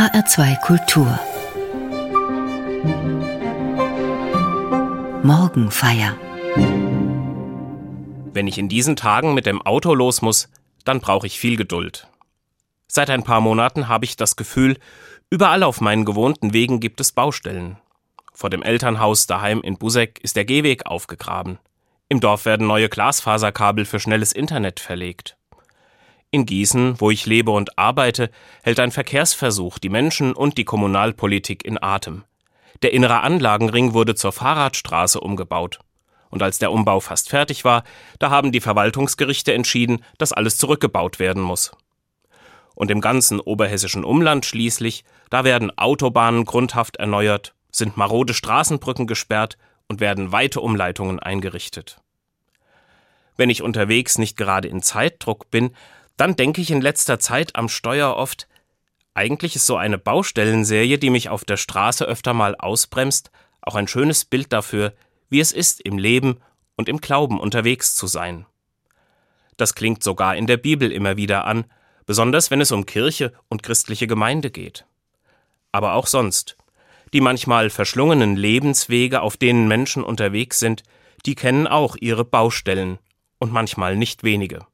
HR2 Kultur Morgenfeier Wenn ich in diesen Tagen mit dem Auto los muss, dann brauche ich viel Geduld. Seit ein paar Monaten habe ich das Gefühl, überall auf meinen gewohnten Wegen gibt es Baustellen. Vor dem Elternhaus daheim in Busek ist der Gehweg aufgegraben. Im Dorf werden neue Glasfaserkabel für schnelles Internet verlegt. In Gießen, wo ich lebe und arbeite, hält ein Verkehrsversuch die Menschen und die Kommunalpolitik in Atem. Der innere Anlagenring wurde zur Fahrradstraße umgebaut. Und als der Umbau fast fertig war, da haben die Verwaltungsgerichte entschieden, dass alles zurückgebaut werden muss. Und im ganzen oberhessischen Umland schließlich, da werden Autobahnen grundhaft erneuert, sind marode Straßenbrücken gesperrt und werden weite Umleitungen eingerichtet. Wenn ich unterwegs nicht gerade in Zeitdruck bin, dann denke ich in letzter Zeit am Steuer oft, eigentlich ist so eine Baustellenserie, die mich auf der Straße öfter mal ausbremst, auch ein schönes Bild dafür, wie es ist, im Leben und im Glauben unterwegs zu sein. Das klingt sogar in der Bibel immer wieder an, besonders wenn es um Kirche und christliche Gemeinde geht. Aber auch sonst. Die manchmal verschlungenen Lebenswege, auf denen Menschen unterwegs sind, die kennen auch ihre Baustellen und manchmal nicht wenige.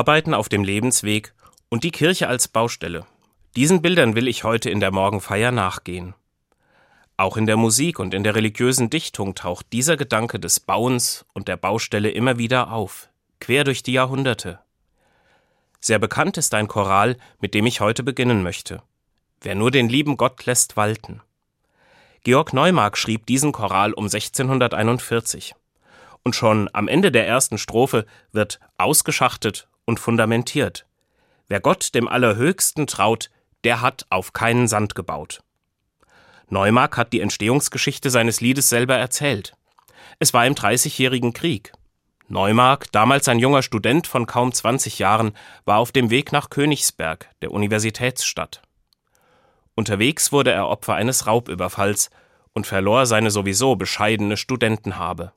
Bauarbeiten auf dem Lebensweg und die Kirche als Baustelle. Diesen Bildern will ich heute in der Morgenfeier nachgehen. Auch in der Musik und in der religiösen Dichtung taucht dieser Gedanke des Bauens und der Baustelle immer wieder auf, quer durch die Jahrhunderte. Sehr bekannt ist ein Choral, mit dem ich heute beginnen möchte. Wer nur den lieben Gott lässt walten. Georg Neumark schrieb diesen Choral um 1641 und schon am Ende der ersten Strophe wird ausgeschachtet und fundamentiert. Wer Gott dem Allerhöchsten traut, der hat auf keinen Sand gebaut. Neumark hat die Entstehungsgeschichte seines Liedes selber erzählt. Es war im Dreißigjährigen Krieg. Neumark, damals ein junger Student von kaum 20 Jahren, war auf dem Weg nach Königsberg, der Universitätsstadt. Unterwegs wurde er Opfer eines Raubüberfalls und verlor seine sowieso bescheidene Studentenhabe.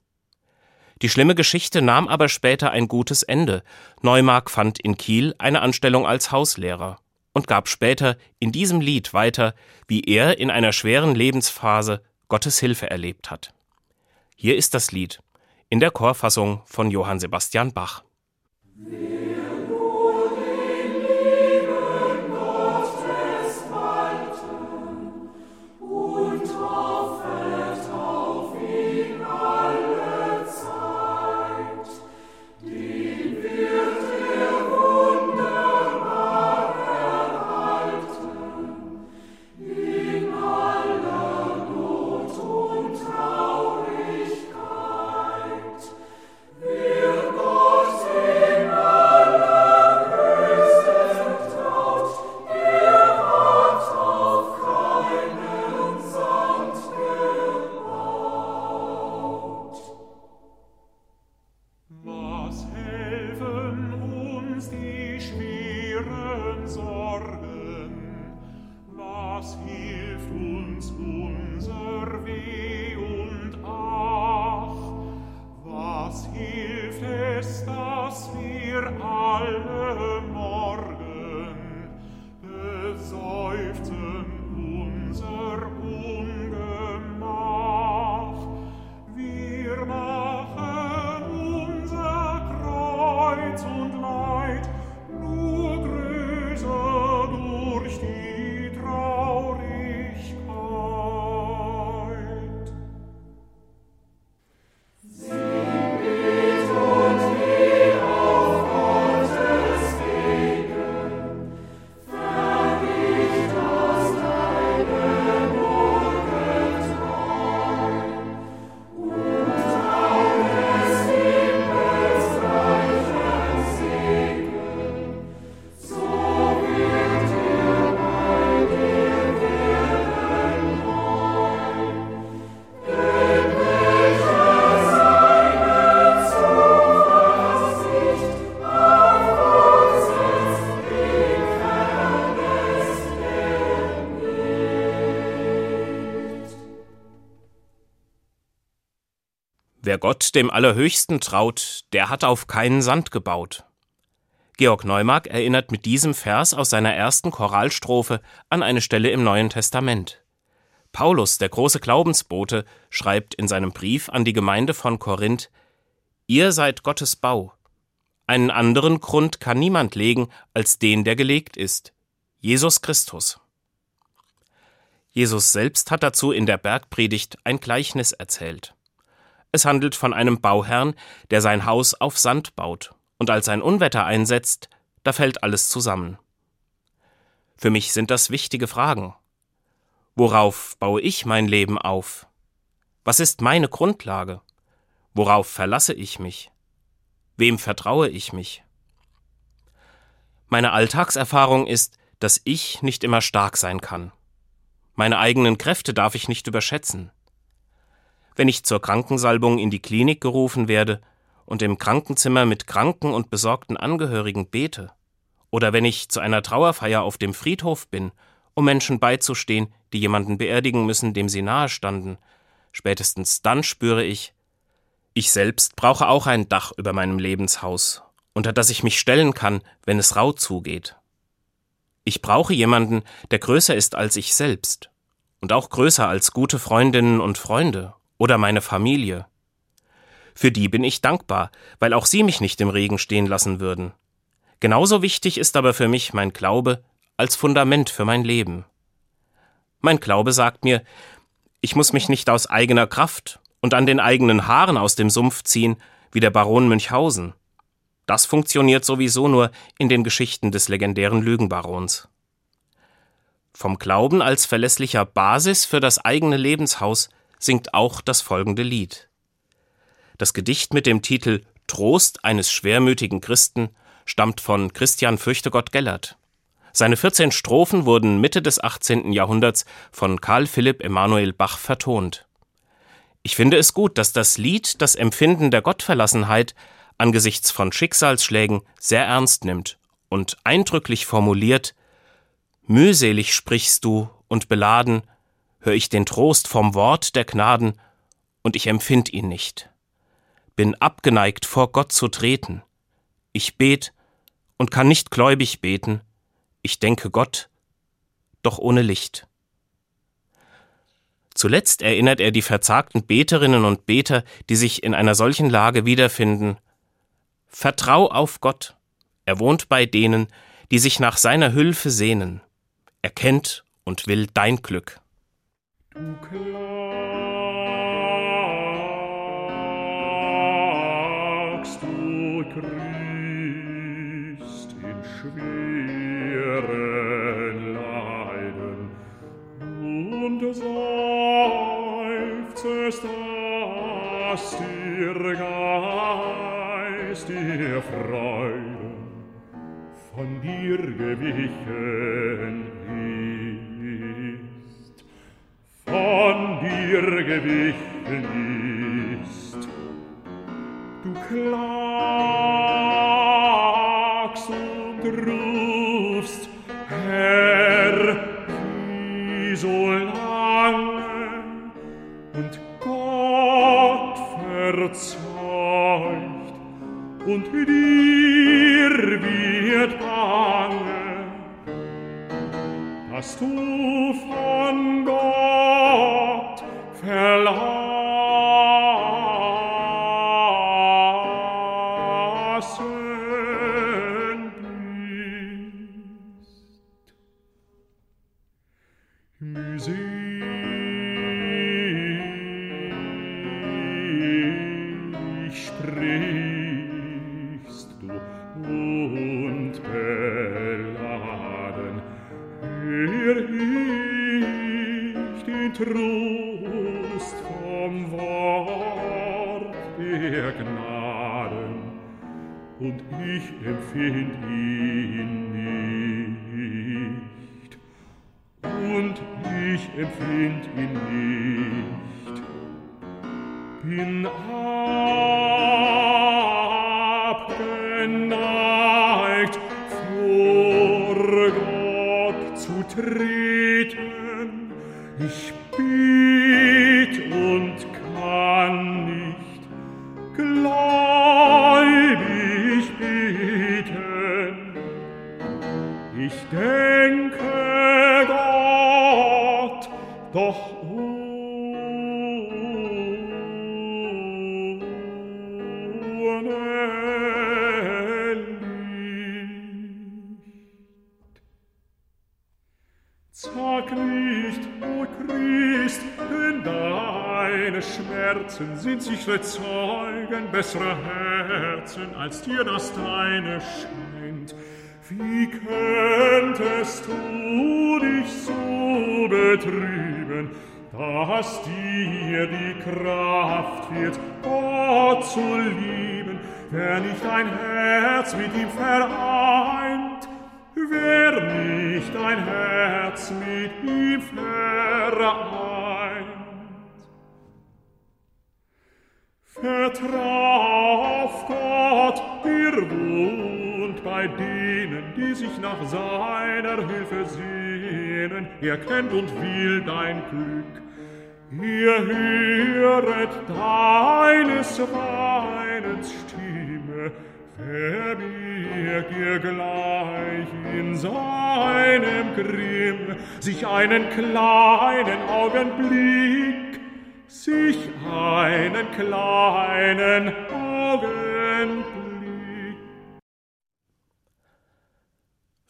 Die schlimme Geschichte nahm aber später ein gutes Ende. Neumark fand in Kiel eine Anstellung als Hauslehrer und gab später in diesem Lied weiter, wie er in einer schweren Lebensphase Gottes Hilfe erlebt hat. Hier ist das Lied in der Chorfassung von Johann Sebastian Bach. Wer Gott dem Allerhöchsten traut, der hat auf keinen Sand gebaut. Georg Neumark erinnert mit diesem Vers aus seiner ersten Choralstrophe an eine Stelle im Neuen Testament. Paulus, der große Glaubensbote, schreibt in seinem Brief an die Gemeinde von Korinth: Ihr seid Gottes Bau. Einen anderen Grund kann niemand legen als den, der gelegt ist: Jesus Christus. Jesus selbst hat dazu in der Bergpredigt ein Gleichnis erzählt. Es handelt von einem Bauherrn, der sein Haus auf Sand baut, und als ein Unwetter einsetzt, da fällt alles zusammen. Für mich sind das wichtige Fragen. Worauf baue ich mein Leben auf? Was ist meine Grundlage? Worauf verlasse ich mich? Wem vertraue ich mich? Meine Alltagserfahrung ist, dass ich nicht immer stark sein kann. Meine eigenen Kräfte darf ich nicht überschätzen wenn ich zur Krankensalbung in die Klinik gerufen werde und im Krankenzimmer mit kranken und besorgten Angehörigen bete, oder wenn ich zu einer Trauerfeier auf dem Friedhof bin, um Menschen beizustehen, die jemanden beerdigen müssen, dem sie nahe standen, spätestens dann spüre ich, ich selbst brauche auch ein Dach über meinem Lebenshaus, unter das ich mich stellen kann, wenn es rau zugeht. Ich brauche jemanden, der größer ist als ich selbst und auch größer als gute Freundinnen und Freunde oder meine Familie. Für die bin ich dankbar, weil auch sie mich nicht im Regen stehen lassen würden. Genauso wichtig ist aber für mich mein Glaube als Fundament für mein Leben. Mein Glaube sagt mir, ich muss mich nicht aus eigener Kraft und an den eigenen Haaren aus dem Sumpf ziehen, wie der Baron Münchhausen. Das funktioniert sowieso nur in den Geschichten des legendären Lügenbarons. Vom Glauben als verlässlicher Basis für das eigene Lebenshaus singt auch das folgende Lied. Das Gedicht mit dem Titel Trost eines schwermütigen Christen stammt von Christian Fürchtegott Gellert. Seine 14 Strophen wurden Mitte des 18. Jahrhunderts von Karl Philipp Emanuel Bach vertont. Ich finde es gut, dass das Lied das Empfinden der Gottverlassenheit angesichts von Schicksalsschlägen sehr ernst nimmt und eindrücklich formuliert Mühselig sprichst du und beladen, höre ich den Trost vom Wort der Gnaden, und ich empfind ihn nicht. Bin abgeneigt, vor Gott zu treten. Ich bet und kann nicht gläubig beten. Ich denke Gott, doch ohne Licht. Zuletzt erinnert er die verzagten Beterinnen und Beter, die sich in einer solchen Lage wiederfinden. Vertrau auf Gott. Er wohnt bei denen, die sich nach seiner Hülfe sehnen. Er kennt und will dein Glück. Du klagst, du kriegst in schweren Leiden. Und seufzest, dass dir Geist dir Freude von dir gewichen dir gewichen ist. Du klagst und rufst, Herr, wie so lange, und Gott verzeiht, und dir wird bange, dass du doch ohne Licht. Sag nicht, o Christ, denn deine Schmerzen sind sichere Zeugen besserer Herzen, als dir das deine scheint. Wie könntest du dich so betrüben, dass dir die Kraft wird, Gott zu lieben, wer nicht ein Herz mit ihm vereint, wer nicht ein Herz mit ihm vereint. Vertrau auf Gott, er wohnt bei denen, die sich nach seiner Hilfe sehnen. Er kennt und will dein Glück. Ihr höret deines Weinens Stimme, verbirg ihr gleich in seinem Grimm sich einen kleinen Augenblick, sich einen kleinen Augenblick.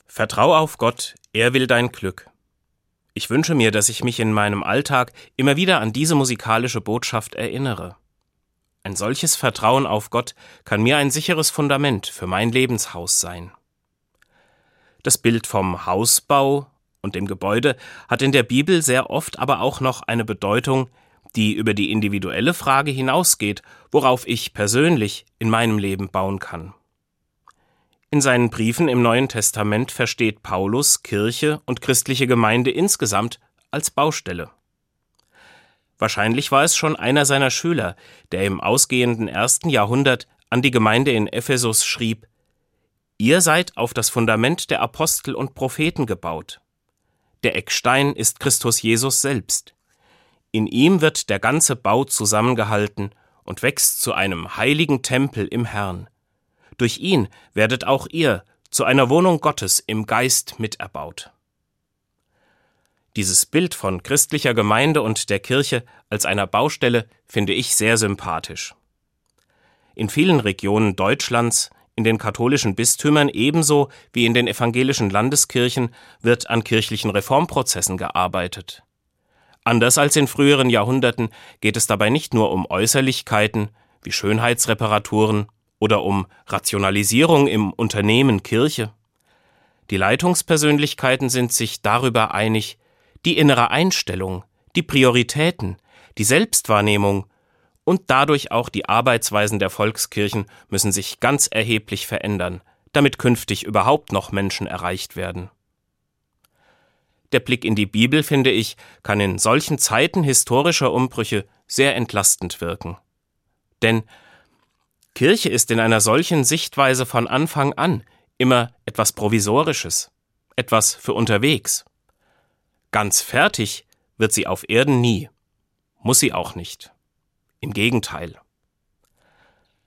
Vertrau auf Gott, er will dein Glück. Ich wünsche mir, dass ich mich in meinem Alltag immer wieder an diese musikalische Botschaft erinnere. Ein solches Vertrauen auf Gott kann mir ein sicheres Fundament für mein Lebenshaus sein. Das Bild vom Hausbau und dem Gebäude hat in der Bibel sehr oft aber auch noch eine Bedeutung, die über die individuelle Frage hinausgeht, worauf ich persönlich in meinem Leben bauen kann. In seinen Briefen im Neuen Testament versteht Paulus Kirche und christliche Gemeinde insgesamt als Baustelle. Wahrscheinlich war es schon einer seiner Schüler, der im ausgehenden ersten Jahrhundert an die Gemeinde in Ephesus schrieb Ihr seid auf das Fundament der Apostel und Propheten gebaut. Der Eckstein ist Christus Jesus selbst. In ihm wird der ganze Bau zusammengehalten und wächst zu einem heiligen Tempel im Herrn. Durch ihn werdet auch ihr zu einer Wohnung Gottes im Geist miterbaut. Dieses Bild von christlicher Gemeinde und der Kirche als einer Baustelle finde ich sehr sympathisch. In vielen Regionen Deutschlands, in den katholischen Bistümern ebenso wie in den evangelischen Landeskirchen wird an kirchlichen Reformprozessen gearbeitet. Anders als in früheren Jahrhunderten geht es dabei nicht nur um Äußerlichkeiten wie Schönheitsreparaturen oder um Rationalisierung im Unternehmen Kirche. Die Leitungspersönlichkeiten sind sich darüber einig, die innere Einstellung, die Prioritäten, die Selbstwahrnehmung und dadurch auch die Arbeitsweisen der Volkskirchen müssen sich ganz erheblich verändern, damit künftig überhaupt noch Menschen erreicht werden. Der Blick in die Bibel, finde ich, kann in solchen Zeiten historischer Umbrüche sehr entlastend wirken. Denn Kirche ist in einer solchen Sichtweise von Anfang an immer etwas Provisorisches, etwas für unterwegs. Ganz fertig wird sie auf Erden nie. Muss sie auch nicht. Im Gegenteil.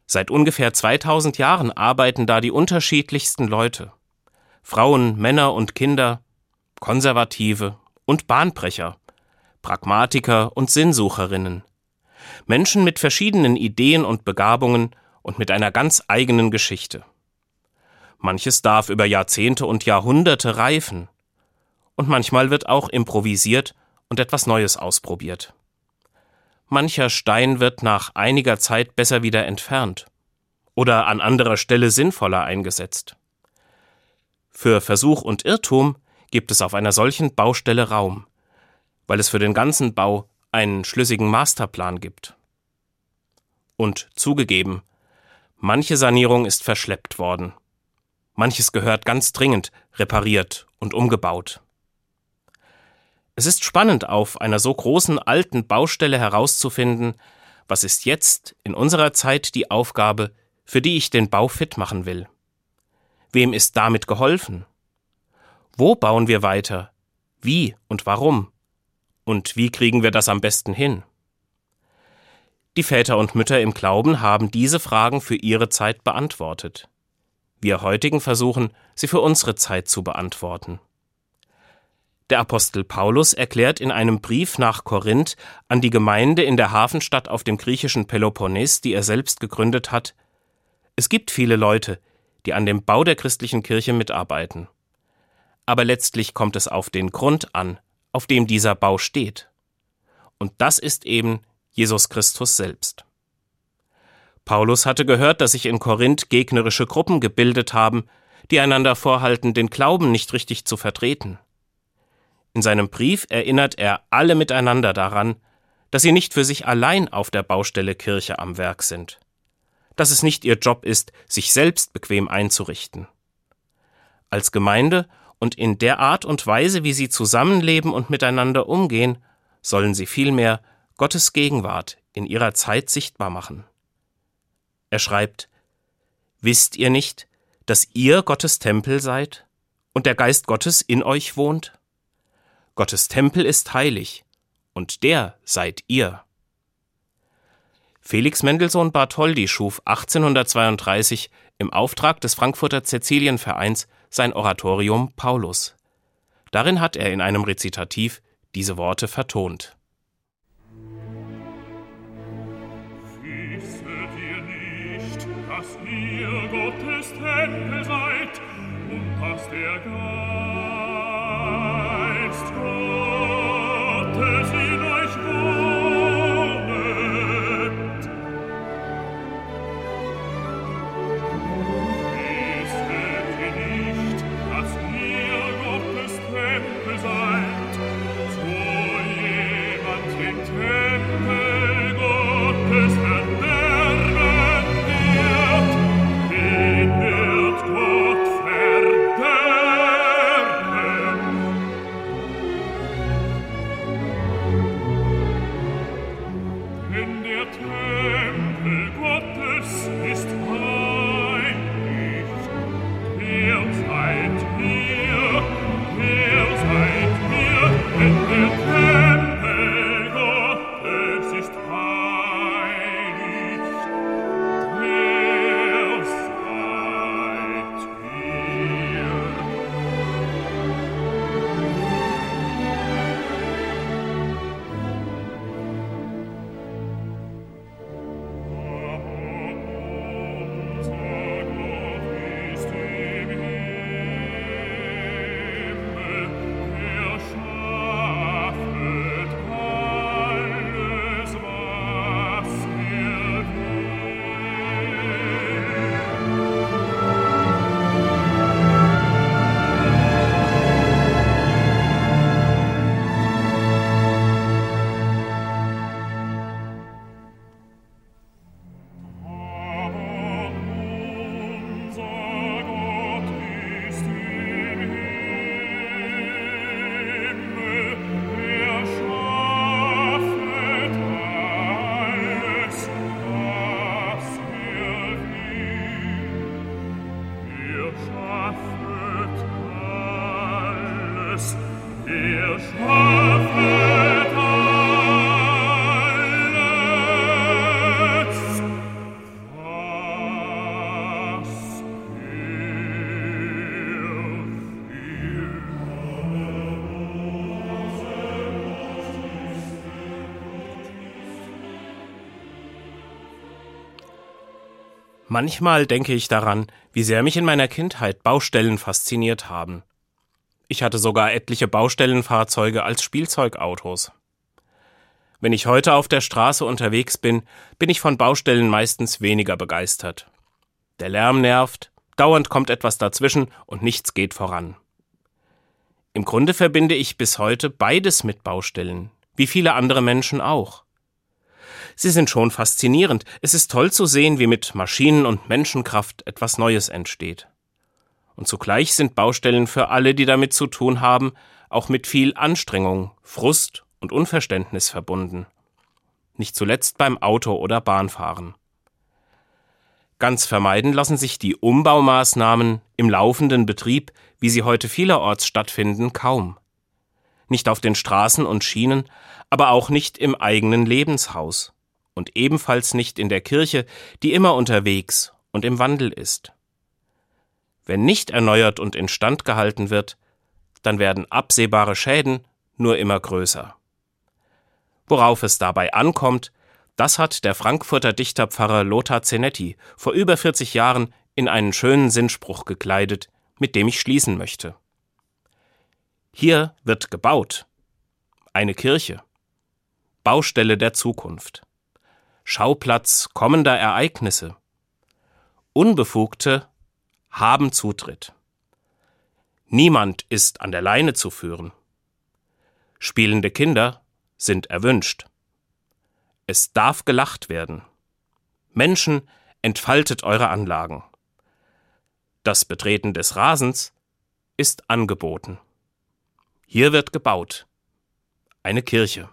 Seit ungefähr 2000 Jahren arbeiten da die unterschiedlichsten Leute. Frauen, Männer und Kinder, Konservative und Bahnbrecher, Pragmatiker und Sinnsucherinnen. Menschen mit verschiedenen Ideen und Begabungen und mit einer ganz eigenen Geschichte. Manches darf über Jahrzehnte und Jahrhunderte reifen, und manchmal wird auch improvisiert und etwas Neues ausprobiert. Mancher Stein wird nach einiger Zeit besser wieder entfernt oder an anderer Stelle sinnvoller eingesetzt. Für Versuch und Irrtum gibt es auf einer solchen Baustelle Raum, weil es für den ganzen Bau einen schlüssigen Masterplan gibt. Und zugegeben, manche Sanierung ist verschleppt worden. Manches gehört ganz dringend repariert und umgebaut. Es ist spannend, auf einer so großen alten Baustelle herauszufinden, was ist jetzt in unserer Zeit die Aufgabe, für die ich den Bau fit machen will. Wem ist damit geholfen? Wo bauen wir weiter? Wie und warum? Und wie kriegen wir das am besten hin? Die Väter und Mütter im Glauben haben diese Fragen für ihre Zeit beantwortet. Wir heutigen versuchen, sie für unsere Zeit zu beantworten. Der Apostel Paulus erklärt in einem Brief nach Korinth an die Gemeinde in der Hafenstadt auf dem griechischen Peloponnes, die er selbst gegründet hat, es gibt viele Leute, die an dem Bau der christlichen Kirche mitarbeiten. Aber letztlich kommt es auf den Grund an, auf dem dieser Bau steht. Und das ist eben Jesus Christus selbst. Paulus hatte gehört, dass sich in Korinth gegnerische Gruppen gebildet haben, die einander vorhalten, den Glauben nicht richtig zu vertreten. In seinem Brief erinnert er alle miteinander daran, dass sie nicht für sich allein auf der Baustelle Kirche am Werk sind, dass es nicht ihr Job ist, sich selbst bequem einzurichten. Als Gemeinde und in der Art und Weise, wie sie zusammenleben und miteinander umgehen, sollen sie vielmehr Gottes Gegenwart in ihrer Zeit sichtbar machen. Er schreibt Wisst ihr nicht, dass ihr Gottes Tempel seid und der Geist Gottes in euch wohnt? Gottes Tempel ist heilig, und der seid ihr. Felix Mendelssohn Bartholdy schuf 1832 im Auftrag des Frankfurter Cäcilienvereins sein Oratorium Paulus. Darin hat er in einem Rezitativ diese Worte vertont. stelle weit und aus der Gans heart. Manchmal denke ich daran, wie sehr mich in meiner Kindheit Baustellen fasziniert haben. Ich hatte sogar etliche Baustellenfahrzeuge als Spielzeugautos. Wenn ich heute auf der Straße unterwegs bin, bin ich von Baustellen meistens weniger begeistert. Der Lärm nervt, dauernd kommt etwas dazwischen und nichts geht voran. Im Grunde verbinde ich bis heute beides mit Baustellen, wie viele andere Menschen auch. Sie sind schon faszinierend. Es ist toll zu sehen, wie mit Maschinen und Menschenkraft etwas Neues entsteht. Und zugleich sind Baustellen für alle, die damit zu tun haben, auch mit viel Anstrengung, Frust und Unverständnis verbunden. Nicht zuletzt beim Auto- oder Bahnfahren. Ganz vermeiden lassen sich die Umbaumaßnahmen im laufenden Betrieb, wie sie heute vielerorts stattfinden, kaum. Nicht auf den Straßen und Schienen, aber auch nicht im eigenen Lebenshaus und ebenfalls nicht in der Kirche, die immer unterwegs und im Wandel ist. Wenn nicht erneuert und instand gehalten wird, dann werden absehbare Schäden nur immer größer. Worauf es dabei ankommt, das hat der Frankfurter Dichterpfarrer Lothar Zenetti vor über 40 Jahren in einen schönen Sinnspruch gekleidet, mit dem ich schließen möchte. Hier wird gebaut. Eine Kirche. Baustelle der Zukunft. Schauplatz kommender Ereignisse. Unbefugte haben Zutritt. Niemand ist an der Leine zu führen. Spielende Kinder sind erwünscht. Es darf gelacht werden. Menschen, entfaltet eure Anlagen. Das Betreten des Rasens ist angeboten. Hier wird gebaut. Eine Kirche.